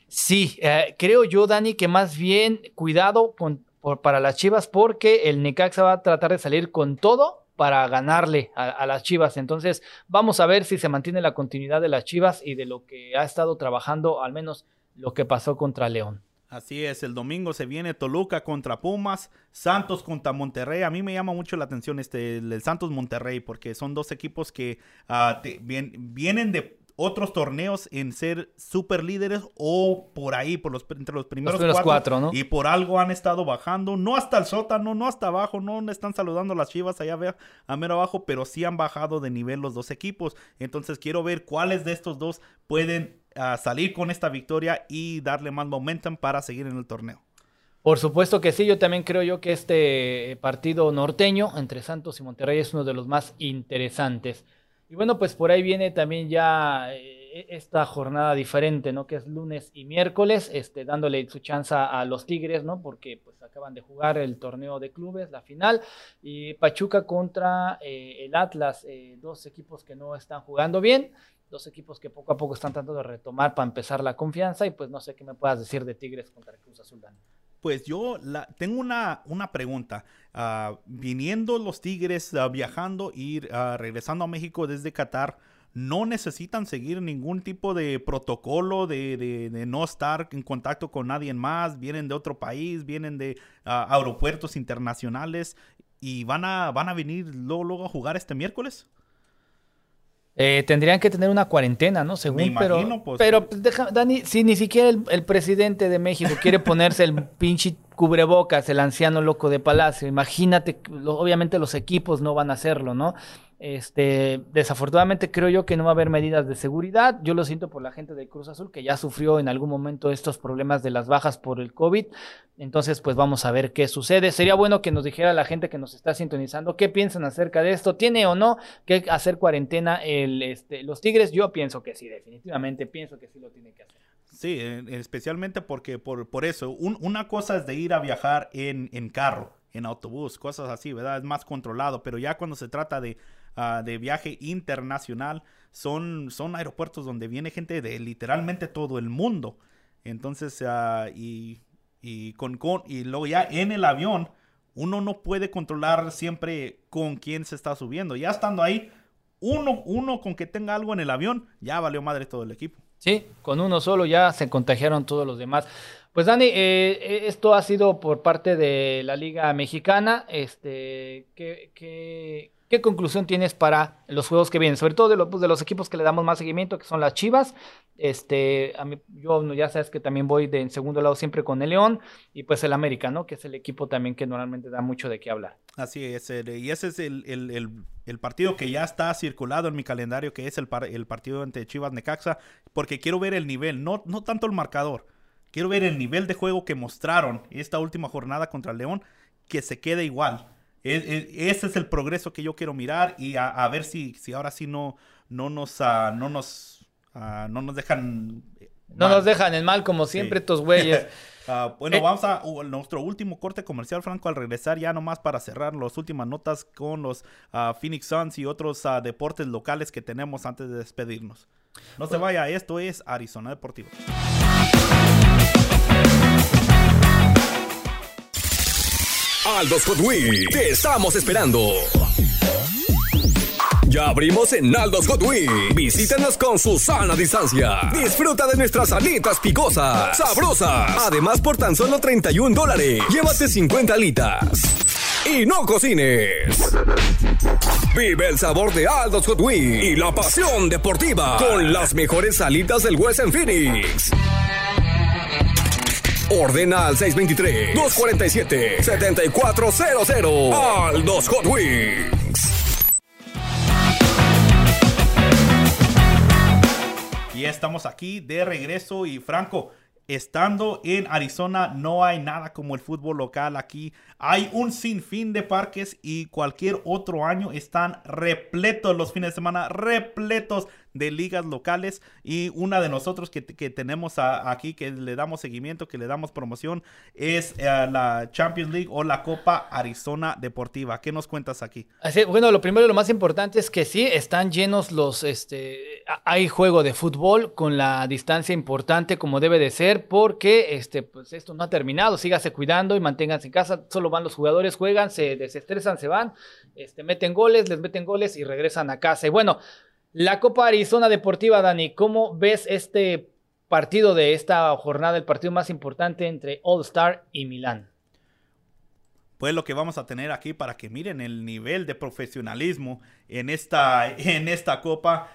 Sí, eh, creo yo, Dani, que más bien cuidado con, para las Chivas porque el Necaxa va a tratar de salir con todo para ganarle a, las Chivas. Entonces, vamos a ver si se mantiene la continuidad de las Chivas y de lo que ha estado trabajando, al menos lo que pasó contra León. Así es, el domingo se viene Toluca contra Pumas, Santos contra Monterrey. A mí me llama mucho la atención este el, Santos Monterrey porque son dos equipos que uh, te, vienen de otros torneos en ser super líderes o por ahí, por los, entre los primeros, los cuatro, cuatro, ¿no? Y por algo han estado bajando, no hasta el sótano, no hasta abajo, no están saludando las chivas allá a mero abajo, pero sí han bajado de nivel los dos equipos. Entonces quiero ver cuáles de estos dos pueden uh, salir con esta victoria y darle más momentum para seguir en el torneo. Por supuesto que sí, yo también creo yo que este partido norteño entre Santos y Monterrey es uno de los más interesantes. Y bueno, pues por ahí viene también ya eh, esta jornada diferente, ¿no? Que es lunes y miércoles, este, dándole su chance a los Tigres, ¿no? Porque pues acaban de jugar el torneo de clubes, la final, y Pachuca contra eh, el Atlas, eh, dos equipos que no están jugando bien, dos equipos que poco a poco están tratando de retomar para empezar la confianza, y pues no sé qué me puedas decir de Tigres contra Cruz Azul. Pues yo la, tengo una, una pregunta. Uh, viniendo los Tigres, uh, viajando y uh, regresando a México desde Qatar, no necesitan seguir ningún tipo de protocolo de, de, de, no estar en contacto con nadie más. Vienen de otro país, vienen de aeropuertos internacionales y van a, van a venir luego, luego a jugar este miércoles. Eh, tendrían que tener una cuarentena, ¿no? Según, pero, pues, pero deja, Dani, si ni siquiera el, el, presidente de México quiere ponerse el pinche cubrebocas, el anciano loco de Palacio, imagínate, obviamente los equipos no van a hacerlo, ¿no? Este, desafortunadamente creo yo que no va a haber medidas de seguridad. Yo lo siento por la gente de Cruz Azul que ya sufrió en algún momento estos problemas de las bajas por el COVID. Entonces, pues vamos a ver qué sucede. Sería bueno que nos dijera la gente que nos está sintonizando qué piensan acerca de esto. ¿Tiene o no que hacer cuarentena el, este, los Tigres? Yo pienso que sí, definitivamente pienso que sí lo tiene que hacer. Sí, especialmente porque por, por eso, una cosa es de ir a viajar en, en carro, en autobús, cosas así, ¿verdad? Es más controlado, pero ya cuando se trata de Ah, de viaje internacional, son, son aeropuertos donde viene gente de literalmente todo el mundo. Entonces, uh, y, y, con, con, y luego ya en el avión, uno no puede controlar siempre con quién se está subiendo. Ya estando ahí, uno, uno con que tenga algo en el avión, ya valió madre todo el equipo. Sí, con uno solo ya se contagiaron todos los demás. Pues Dani, eh, esto ha sido por parte de la Liga Mexicana. Este, ¿qué, qué, ¿Qué conclusión tienes para los juegos que vienen? Sobre todo de, pues, de los equipos que le damos más seguimiento, que son las Chivas. Este, a mí, yo ya sabes que también voy de segundo lado siempre con el León y pues el América, ¿no? Que es el equipo también que normalmente da mucho de qué hablar. Así es, y ese es el, partido que ya está circulado en mi calendario, que es el, el partido entre Chivas Necaxa, porque quiero ver el nivel, no, no tanto el marcador. Quiero ver el nivel de juego que mostraron esta última jornada contra el León, que se quede igual ese es el progreso que yo quiero mirar y a, ver si, si ahora sí no, no nos, uh, no nos, uh, no nos dejan. No nos dejan en mal como siempre estos güeyes. Uh, bueno, eh, vamos a nuestro último corte comercial, Franco, al regresar ya nomás para cerrar las últimas notas con los Phoenix Suns y otros deportes locales que tenemos antes de despedirnos. No se vaya, esto es Arizona Deportivo. Aldos Hot. Te estamos esperando. Ya abrimos en Aldos Hot Wheels. Visítanos con su sana distancia. Disfruta de nuestras alitas picosas, sabrosas. Además, por tan solo 31 dólares, llévate 50 alitas. Y no cocines. Vive el sabor de Aldos Hot Wheels y la pasión deportiva con las mejores alitas del West en Phoenix. Ordena al 623-247-7400. Aldos Hot Wings. Y estamos aquí de regreso y Franco, estando en Arizona no hay nada como el fútbol local aquí. Hay un sinfín de parques y cualquier otro año están repletos los fines de semana, repletos de ligas locales y una de nosotros que, tenemos aquí, que le damos seguimiento, que le damos promoción, es eh, la Champions League o la Copa Arizona Deportiva. ¿Qué nos cuentas aquí? Bueno, lo primero y lo más importante es que sí, están llenos los, este, hay juego de fútbol con la distancia importante como debe de ser, porque este, pues esto no ha terminado, sígase cuidando y manténganse en casa, solo van los jugadores, juegan, se desestresan, se van, este, meten goles, les meten goles y regresan a casa. Y bueno, la Copa Arizona Deportiva, Dani, ¿cómo ves este partido de esta jornada, el partido más importante entre All Star y Milán. Pues lo que vamos a tener aquí para que miren el nivel de profesionalismo en esta, en esta copa.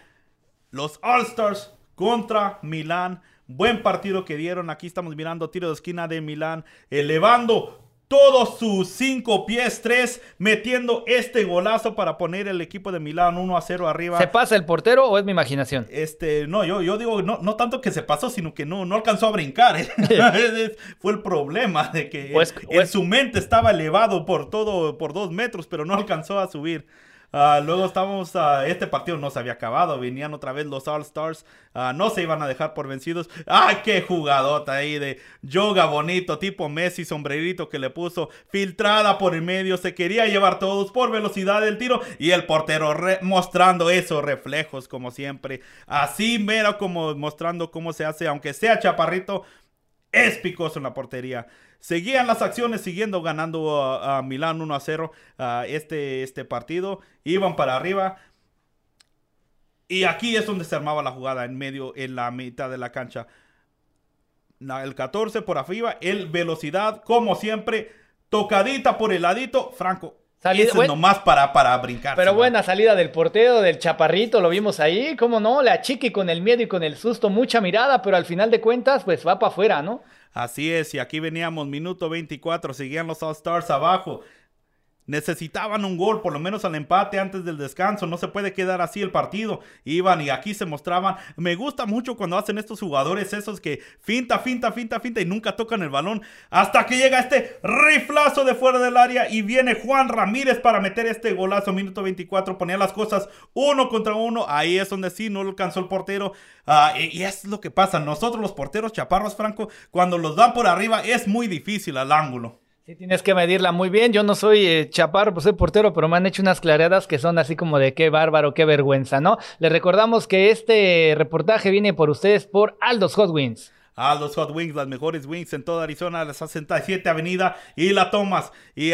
Los All Stars contra Milán. Buen partido que dieron. Aquí estamos mirando tiro de esquina de Milán. Elevando todos sus cinco pies, tres, metiendo este golazo para poner el equipo de Milán 1 a 0 arriba. ¿Se pasa el portero o es mi imaginación? Este, no, yo, yo digo, no, no tanto que se pasó, sino que no, no alcanzó a brincar. Fue el problema de que pues, en pues su mente estaba elevado por todo, por dos metros, pero no alcanzó a subir. Ah, luego estábamos, uh, este partido no se había acabado, venían otra vez los All Stars, ah, no se iban a dejar por vencidos. ¡Ay, qué jugadota ahí de yoga bonito, tipo Messi, sombrerito que le puso, filtrada por el medio, se quería llevar todos por velocidad del tiro y el portero mostrando esos reflejos como siempre. Así mero como mostrando cómo se hace, aunque sea chaparrito, es picoso en la portería. Seguían las acciones, siguiendo ganando a, Milán 1 a 0 este, este partido. Iban para arriba. Y aquí es donde se armaba la jugada, en medio, en la mitad de la cancha. El 14 por arriba, el velocidad, como siempre, tocadita por el ladito. Franco, Salida, Eso nomás para, para brincar. Pero buena salida del portero, del chaparrito, lo vimos ahí, cómo no, la chiqui con el miedo y con el susto, mucha mirada, pero al final de cuentas, pues va para afuera, ¿no? Así es, y aquí veníamos, minuto 24, seguían los All Stars abajo. Necesitaban un gol, por lo menos al empate antes del descanso. No se puede quedar así el partido. Iban y aquí se mostraban. Me gusta mucho cuando hacen estos jugadores esos que finta, finta, finta, finta y nunca tocan el balón. Hasta que llega este riflazo de fuera del área y viene Juan Ramírez para meter este golazo. Minuto 24, ponía las cosas uno contra uno. Ahí es donde sí no lo alcanzó el portero. Ah, y, y es lo que pasa. Nosotros los porteros chaparros, Franco, cuando los dan por arriba es muy difícil al ángulo. Sí, tienes que medirla muy bien. Yo no soy eh, chaparro, pues soy portero, pero me han hecho unas clareadas que son así como de qué bárbaro, qué vergüenza, ¿no? Les recordamos que este reportaje viene por ustedes por Aldos Hot Wings. Aldos Hot Wings, las mejores wings en toda Arizona, la 67 Avenida y la tomas. Y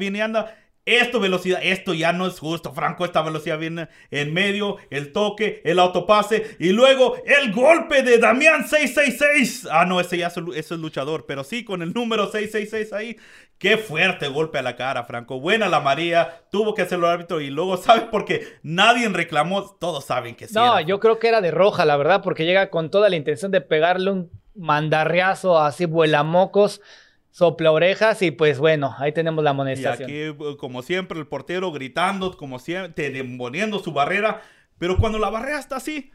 viene anda esto velocidad, esto ya no es justo, Franco. Esta velocidad viene en medio, el toque, el autopase y luego el golpe de Damián 666. Ah, no, ese ya es, el luchador, pero sí con el número 666 ahí. Qué fuerte golpe a la cara, Franco. Buena la María, tuvo que hacerlo el árbitro y luego, ¿sabes? Porque nadie reclamó, todos saben que sí. No, yo creo que era de roja, la verdad, porque llega con toda la intención de pegarle un mandarriazo así, vuelamocos sopla orejas y pues bueno, ahí tenemos la amonestación. Y aquí, como siempre, el portero gritando, como siempre, poniendo su barrera, pero cuando la barrera está así,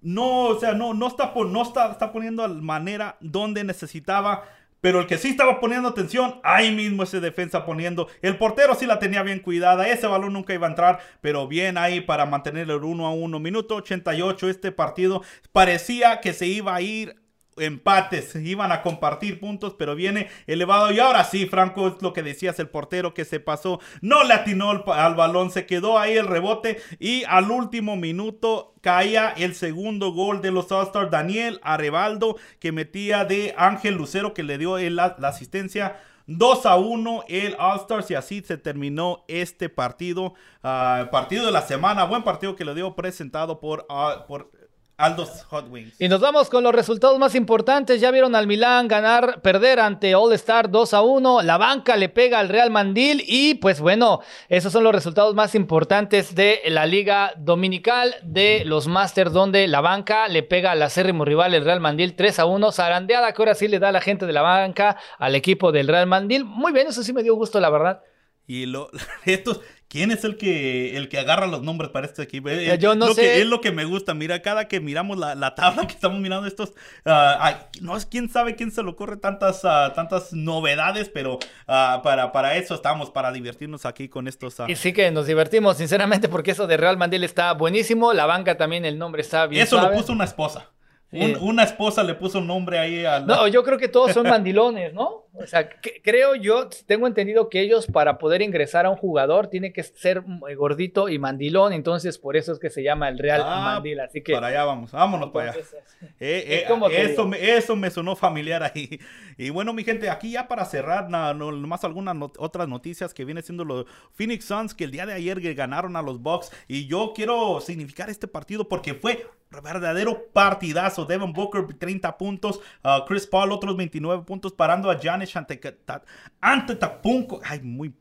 no, o sea, no, no, está, no está, está poniendo la manera donde necesitaba. Pero el que sí estaba poniendo atención, ahí mismo ese defensa poniendo. El portero sí la tenía bien cuidada. Ese balón nunca iba a entrar. Pero bien ahí para mantener el 1 a 1. Minuto 88. Este partido parecía que se iba a ir empates, iban a compartir puntos, pero viene elevado. Y ahora sí, Franco, es lo que decías, el portero que se pasó, no le atinó al, balón, se quedó ahí el rebote y al último minuto caía el segundo gol de los All-Stars, Daniel Arevaldo, que metía de Ángel Lucero, que le dio la, asistencia. 2 a 1 el All-Stars y así se terminó este partido. Ah, partido de la semana, buen partido que le dio presentado por, uh, por Aldos Hot Wings. Y nos vamos con los resultados más importantes. Ya vieron al Milán ganar, perder ante All Star 2 a 1. La banca le pega al Real Mandil. Y pues bueno, esos son los resultados más importantes de la Liga Dominical de los Masters, donde la banca le pega al acérrimo rival, el Real Mandil 3 a 1. Zarandeada que ahora sí le da la gente de la banca al equipo del Real Mandil. Muy bien, eso sí me dio gusto, la verdad. Y lo, estos, ¿Quién es el que, el que agarra los nombres para este equipo? Eh, yo no lo sé. Que, es lo que me gusta. Mira, cada que miramos la, tabla que estamos mirando estos... Uh, no es quién sabe quién se le ocurre tantas, uh, tantas novedades, pero uh, para, para eso estamos, para divertirnos aquí con estos... Y sí que nos divertimos, sinceramente, porque eso de Real Mandel está buenísimo. La banca también, el nombre está bien Eso lo puso una esposa una esposa le puso un nombre ahí al... No, yo creo que todos son mandilones, ¿no? O sea, creo yo, tengo entendido que ellos para poder ingresar a un jugador tiene que ser gordito y mandilón, entonces por eso es que se llama el Real ah, Mandil, así que... Para allá vamos, vámonos para allá. Eh, eh, eso, me, eso me sonó familiar ahí. Y bueno, mi gente, aquí ya para cerrar, nada más algunas otras noticias que viene siendo los Phoenix Suns, que el día de ayer ganaron a los Bucks, y yo quiero significar este partido porque fue verdadero partidazo. Devin Booker, 30 puntos. Uh, Chris Paul, otros 29 puntos. Parando a Giannis Antetokounmpo. Ay, muy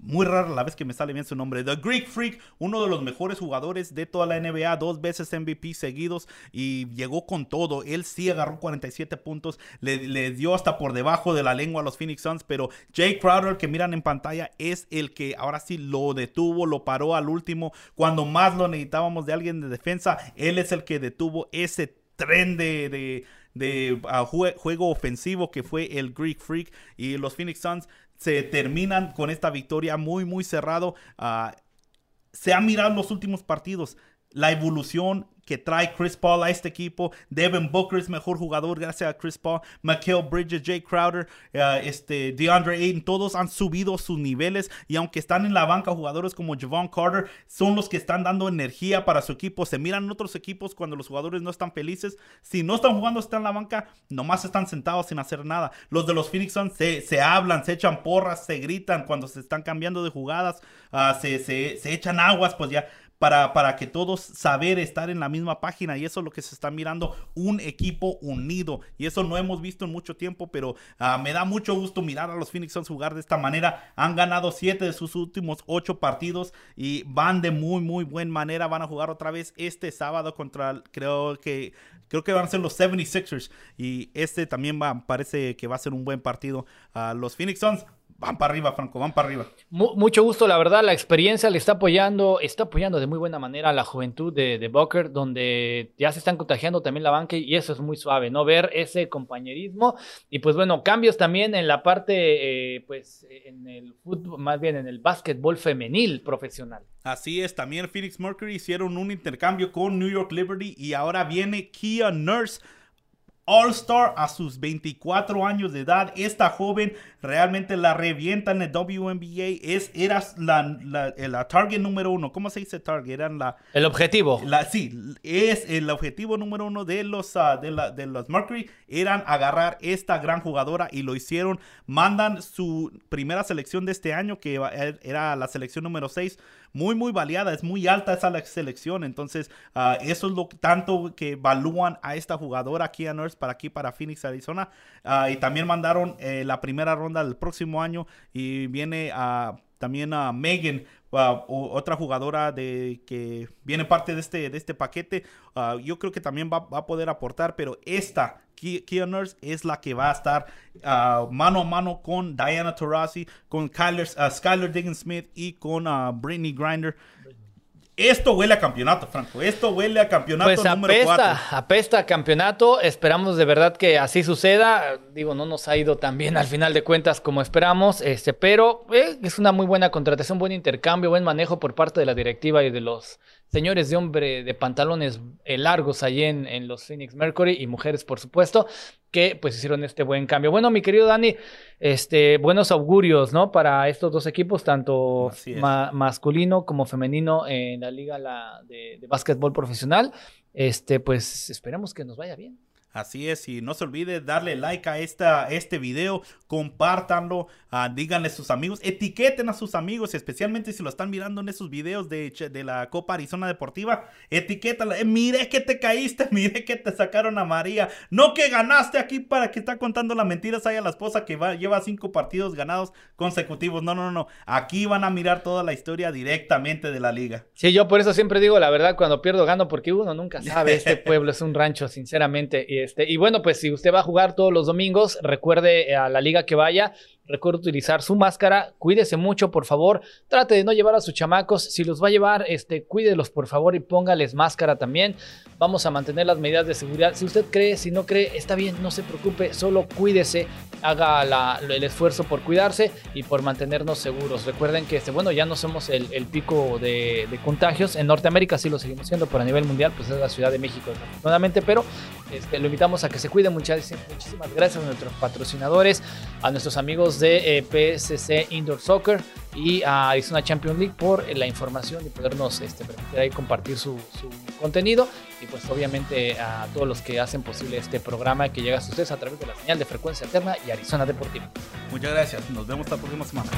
muy rara la vez que me sale bien su nombre. The Greek Freak, uno de los mejores jugadores de toda la NBA, dos veces MVP seguidos y llegó con todo. Él sí agarró 47 puntos, le, dio hasta por debajo de la lengua a los Phoenix Suns, pero Jay Crowder que miran en pantalla es el que ahora sí lo detuvo, lo paró al último. Cuando más lo necesitábamos de alguien de defensa, él es el que detuvo ese tren de, de, ah, juego ofensivo que fue el Greek Freak y los Phoenix Suns se terminan con esta victoria muy, muy cerrado. Ah, se ha mirado los últimos partidos la evolución que trae Chris Paul a este equipo. Devin Booker es mejor jugador gracias a Chris Paul. Mikael Bridges, Jay Crowder, uh, este, DeAndre Ayton, todos han subido sus niveles y aunque están en la banca jugadores como Javon Carter, son los que están dando energía para su equipo. Se miran en otros equipos cuando los jugadores no están felices. Si no están jugando, están en la banca, nomás están sentados sin hacer nada. Los de los Phoenix Suns se, hablan, se echan porras, se gritan cuando se están cambiando de jugadas, uh, se, se echan aguas, pues ya para, para que todos saber estar en la misma página. Y eso es lo que se está mirando, un equipo unido. Y eso no hemos visto en mucho tiempo, pero ah, me da mucho gusto mirar a los Phoenix Suns jugar de esta manera, han ganado siete de sus últimos ocho partidos y van de muy muy buena manera, van a jugar otra vez este sábado contra, creo que creo que van a ser los 76ers y este también va, parece que va a ser un buen partido. a los Phoenix Suns van para arriba, Franco, van para arriba. mucho gusto, la verdad, la experiencia le está apoyando, está apoyando de muy buena manera a la juventud de, de Booker, donde ya se están contagiando también la banca y eso es muy suave, ¿no? Ver ese compañerismo y pues bueno, cambios también en la parte, eh, pues en el fútbol, más bien en el básquetbol femenil profesional. Así es, también Phoenix Mercury hicieron un intercambio con New York Liberty y ahora viene Kia Nurse All-Star a sus 24 años de edad. Esta joven realmente la revienta en el WNBA. Es, era la, la, target número uno. ¿Cómo se dice target? Eran la, el objetivo. La, sí, es el objetivo número uno de los, ah, de, de los Mercury. Eran agarrar esta gran jugadora y lo hicieron. Mandan su primera selección de este año, que era la selección número 6 muy, muy valiada, es muy alta esa selección. Entonces, ah, eso es lo tanto que evalúan a esta jugadora aquí a Nurse para aquí, para Phoenix, Arizona. Ah, y también mandaron eh, la primera ronda del próximo año y viene a también a Megan, otra jugadora de que viene parte de este, de este paquete. Ah, yo creo que también va, a poder aportar, pero esta Kia Nurse es la que va a estar ah, mano a mano con Diana Taurasi, con uh, Skyler Diggins Smith y con Brittany Grinder. Esto huele a campeonato, Franco. Esto huele a campeonato pues número apesta, apesta a campeonato. Esperamos de verdad que así suceda. Digo, no nos ha ido tan bien al final de cuentas como esperamos. Este, pero eh, es una muy buena contratación, buen intercambio, buen manejo por parte de la directiva y de los señores de hombre de pantalones eh, largos allí en, en los Phoenix Mercury y mujeres, por supuesto que pues hicieron este buen cambio. Bueno, mi querido Dani, este, buenos augurios, ¿no? Para estos dos equipos, tanto masculino como femenino en la liga de, de básquetbol profesional. Este, pues esperemos que nos vaya bien. Así es, y no se olvide darle like a esta, este video, compártanlo, uh, díganle a sus amigos, etiqueten a sus amigos, especialmente si lo están mirando en esos videos de, de la Copa Arizona Deportiva, etiquétala, eh, mire que te caíste, mire que te sacaron a María, no que ganaste aquí para que está contando las mentiras a la esposa que va, lleva cinco partidos ganados consecutivos, no, no, no, aquí van a mirar toda la historia directamente de la liga. Sí, yo por eso siempre digo la verdad, cuando pierdo gano, porque uno nunca sabe, este pueblo es un rancho, sinceramente, y este, y bueno, pues si usted va a jugar todos los domingos, recuerde a la liga que vaya, Recuerde utilizar su máscara, cuídese mucho, por favor. Trate de no llevar a sus chamacos. Si los va a llevar, este, cuídelos, por favor, y póngales máscara también. Vamos a mantener las medidas de seguridad. Si usted cree, si no cree, está bien, no se preocupe, solo cuídese, haga el esfuerzo por cuidarse y por mantenernos seguros. Recuerden que, este, bueno, ya no somos el, pico de, contagios. En Norteamérica sí lo seguimos siendo, pero a nivel mundial, pues es la Ciudad de México, desafortunadamente. Pero este, lo invitamos a que se cuide. Muchas, muchísimas gracias a nuestros patrocinadores, a nuestros amigos de eh, PSC Indoor Soccer y a Arizona Champions League por la información y podernos este, permitir ahí compartir su, contenido y pues obviamente a todos los que hacen posible este programa que llega a ustedes a través de la señal de frecuencia alterna y Arizona Deportiva. Muchas gracias, nos vemos la próxima semana.